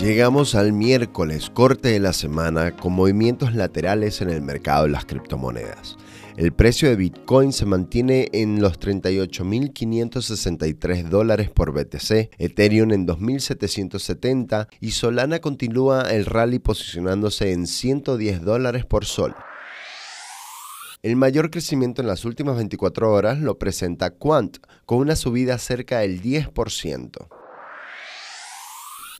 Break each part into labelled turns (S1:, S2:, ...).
S1: Llegamos al miércoles, corte de la semana, con movimientos laterales en el mercado de las criptomonedas. El precio de Bitcoin se mantiene en los 38.563 dólares por BTC, Ethereum en 2.770 y Solana continúa el rally posicionándose en 110 dólares por sol. El mayor crecimiento en las últimas 24 horas lo presenta Quant, con una subida cerca del 10%.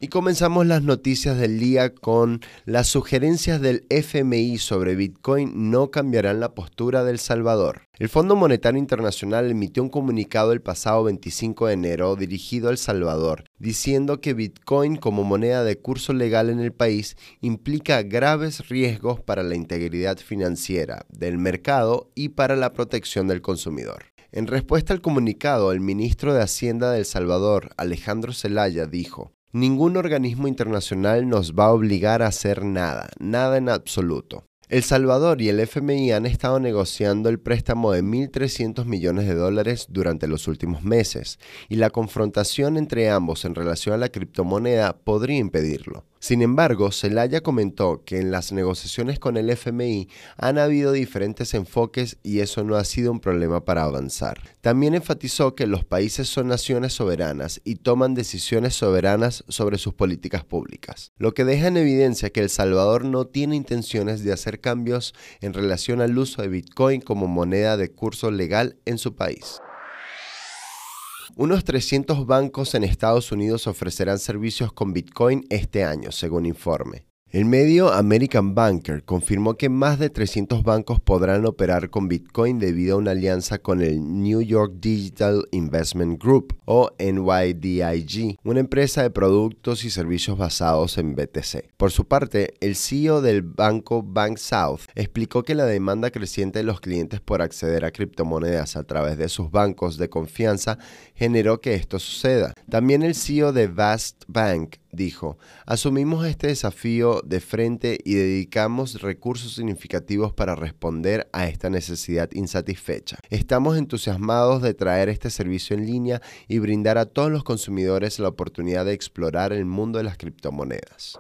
S1: Y comenzamos las noticias del día con las sugerencias del FMI sobre Bitcoin no cambiarán la postura del Salvador. El Fondo Monetario Internacional emitió un comunicado el pasado 25 de enero dirigido al Salvador, diciendo que Bitcoin como moneda de curso legal en el país implica graves riesgos para la integridad financiera del mercado y para la protección del consumidor. En respuesta al comunicado, el ministro de Hacienda de El Salvador, Alejandro Zelaya, dijo, Ningún organismo internacional nos va a obligar a hacer nada, nada en absoluto. El Salvador y el FMI han estado negociando el préstamo de 1.300 millones de dólares durante los últimos meses, y la confrontación entre ambos en relación a la criptomoneda podría impedirlo. Sin embargo, Zelaya comentó que en las negociaciones con el FMI han habido diferentes enfoques y eso no ha sido un problema para avanzar. También enfatizó que los países son naciones soberanas y toman decisiones soberanas sobre sus políticas públicas, lo que deja en evidencia que El Salvador no tiene intenciones de hacer cambios en relación al uso de Bitcoin como moneda de curso legal en su país. Unos 300 bancos en Estados Unidos ofrecerán servicios con Bitcoin este año, según informe. El medio American Banker confirmó que más de 300 bancos podrán operar con Bitcoin debido a una alianza con el New York Digital Investment Group o NYDIG, una empresa de productos y servicios basados en BTC. Por su parte, el CEO del banco Bank South explicó que la demanda creciente de los clientes por acceder a criptomonedas a través de sus bancos de confianza generó que esto suceda. También el CEO de Vast Bank dijo, asumimos este desafío de frente y dedicamos recursos significativos para responder a esta necesidad insatisfecha. Estamos entusiasmados de traer este servicio en línea y brindar a todos los consumidores la oportunidad de explorar el mundo de las criptomonedas.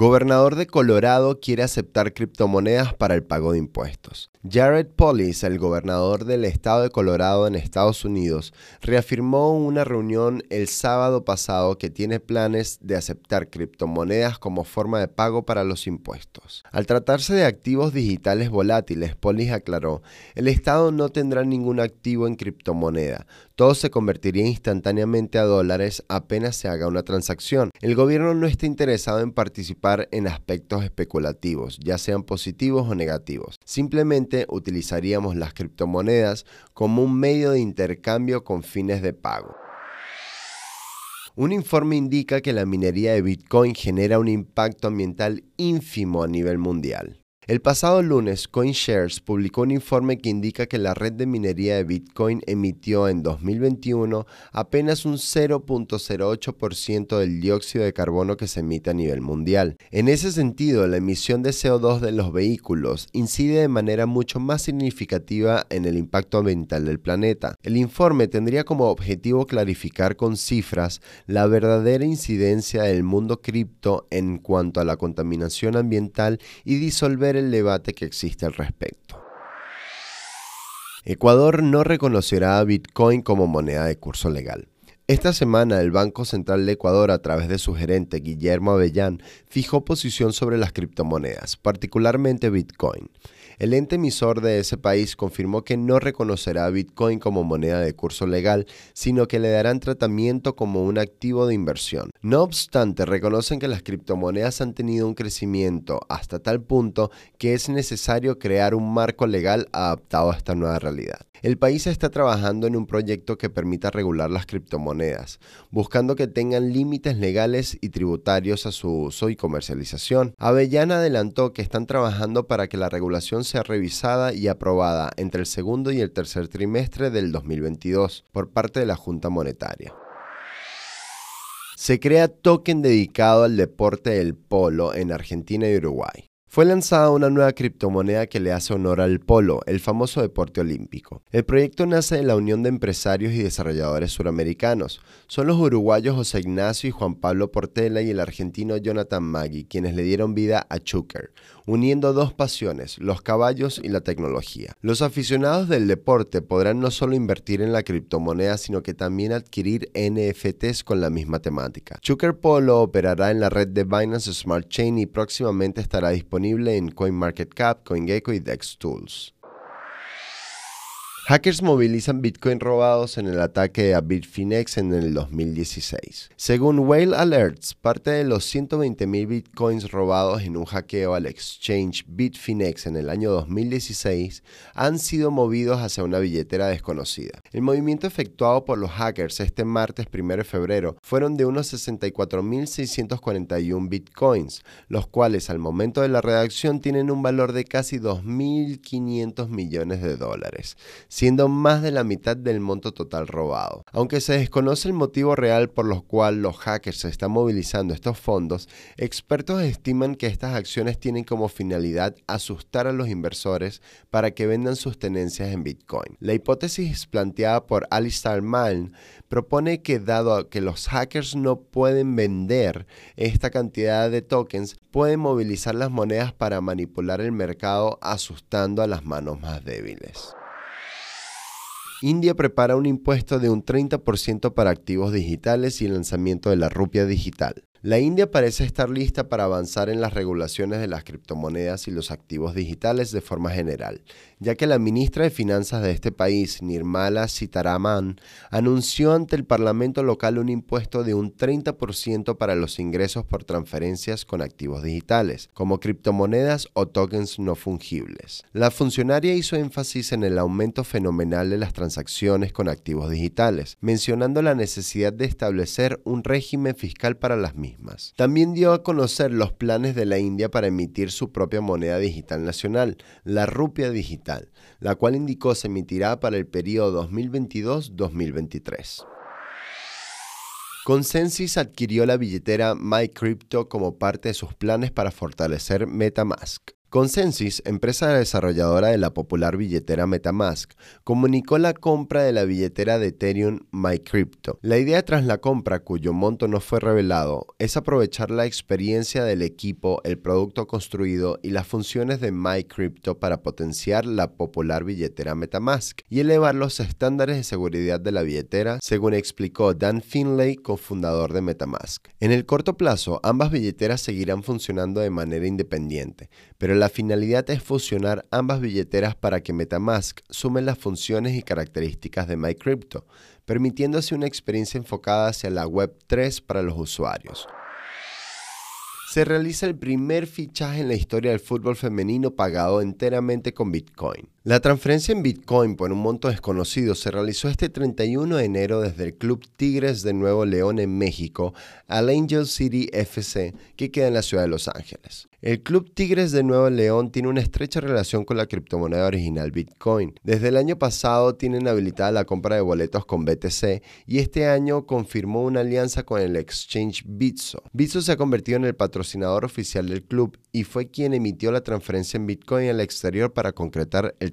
S1: Gobernador de Colorado quiere aceptar criptomonedas para el pago de impuestos. Jared Polis, el gobernador del estado de Colorado en Estados Unidos, reafirmó en una reunión el sábado pasado que tiene planes de aceptar criptomonedas como forma de pago para los impuestos. Al tratarse de activos digitales volátiles, Polis aclaró, el estado no tendrá ningún activo en criptomoneda, todo se convertiría instantáneamente a dólares apenas se haga una transacción. El gobierno no está interesado en participar en aspectos especulativos, ya sean positivos o negativos. Simplemente utilizaríamos las criptomonedas como un medio de intercambio con fines de pago. Un informe indica que la minería de Bitcoin genera un impacto ambiental ínfimo a nivel mundial. El pasado lunes, CoinShares publicó un informe que indica que la red de minería de Bitcoin emitió en 2021 apenas un 0.08% del dióxido de carbono que se emite a nivel mundial. En ese sentido, la emisión de CO2 de los vehículos incide de manera mucho más significativa en el impacto ambiental del planeta. El informe tendría como objetivo clarificar con cifras la verdadera incidencia del mundo cripto en cuanto a la contaminación ambiental y disolver el debate que existe al respecto. Ecuador no reconocerá a Bitcoin como moneda de curso legal. Esta semana el Banco Central de Ecuador, a través de su gerente Guillermo Avellán, fijó posición sobre las criptomonedas, particularmente Bitcoin. El ente emisor de ese país confirmó que no reconocerá a Bitcoin como moneda de curso legal, sino que le darán tratamiento como un activo de inversión. No obstante, reconocen que las criptomonedas han tenido un crecimiento hasta tal punto que es necesario crear un marco legal adaptado a esta nueva realidad. El país está trabajando en un proyecto que permita regular las criptomonedas, buscando que tengan límites legales y tributarios a su uso y comercialización. Avellana adelantó que están trabajando para que la regulación sea revisada y aprobada entre el segundo y el tercer trimestre del 2022 por parte de la Junta Monetaria. Se crea token dedicado al deporte del polo en Argentina y Uruguay. Fue lanzada una nueva criptomoneda que le hace honor al polo, el famoso deporte olímpico. El proyecto nace de la unión de empresarios y desarrolladores suramericanos. Son los uruguayos José Ignacio y Juan Pablo Portela y el argentino Jonathan Maggi quienes le dieron vida a Chucker, uniendo dos pasiones, los caballos y la tecnología. Los aficionados del deporte podrán no solo invertir en la criptomoneda, sino que también adquirir NFTs con la misma temática. Chucker Polo operará en la red de Binance Smart Chain y próximamente estará disponible en CoinMarketCap, CoinGecko y DexTools. Hackers movilizan Bitcoin robados en el ataque a Bitfinex en el 2016. Según Whale Alerts, parte de los 120.000 Bitcoins robados en un hackeo al exchange Bitfinex en el año 2016 han sido movidos hacia una billetera desconocida. El movimiento efectuado por los hackers este martes 1 de febrero fueron de unos 64.641 Bitcoins, los cuales al momento de la redacción tienen un valor de casi 2.500 millones de dólares siendo más de la mitad del monto total robado. Aunque se desconoce el motivo real por los cual los hackers están movilizando estos fondos, expertos estiman que estas acciones tienen como finalidad asustar a los inversores para que vendan sus tenencias en Bitcoin. La hipótesis planteada por Alistair Malm propone que dado que los hackers no pueden vender esta cantidad de tokens, pueden movilizar las monedas para manipular el mercado asustando a las manos más débiles. India prepara un impuesto de un 30% para activos digitales y el lanzamiento de la rupia digital. La India parece estar lista para avanzar en las regulaciones de las criptomonedas y los activos digitales de forma general, ya que la ministra de Finanzas de este país, Nirmala Sitaraman, anunció ante el Parlamento local un impuesto de un 30% para los ingresos por transferencias con activos digitales, como criptomonedas o tokens no fungibles. La funcionaria hizo énfasis en el aumento fenomenal de las transacciones con activos digitales, mencionando la necesidad de establecer un régimen fiscal para las mismas también dio a conocer los planes de la India para emitir su propia moneda digital nacional, la rupia digital, la cual indicó se emitirá para el periodo 2022-2023. Consensus adquirió la billetera MyCrypto como parte de sus planes para fortalecer MetaMask. Consensus, empresa desarrolladora de la popular billetera Metamask, comunicó la compra de la billetera de Ethereum MyCrypto. La idea tras la compra, cuyo monto no fue revelado, es aprovechar la experiencia del equipo, el producto construido y las funciones de MyCrypto para potenciar la popular billetera Metamask y elevar los estándares de seguridad de la billetera, según explicó Dan Finlay, cofundador de Metamask. En el corto plazo, ambas billeteras seguirán funcionando de manera independiente, pero la finalidad es fusionar ambas billeteras para que Metamask sume las funciones y características de MyCrypto, permitiendo así una experiencia enfocada hacia la Web 3 para los usuarios. Se realiza el primer fichaje en la historia del fútbol femenino pagado enteramente con Bitcoin. La transferencia en Bitcoin por un monto desconocido se realizó este 31 de enero desde el Club Tigres de Nuevo León en México al Angel City FC que queda en la ciudad de Los Ángeles. El Club Tigres de Nuevo León tiene una estrecha relación con la criptomoneda original Bitcoin. Desde el año pasado tienen habilitada la compra de boletos con BTC y este año confirmó una alianza con el exchange Bitso. Bitso se ha convertido en el patrocinador oficial del club y fue quien emitió la transferencia en Bitcoin al exterior para concretar el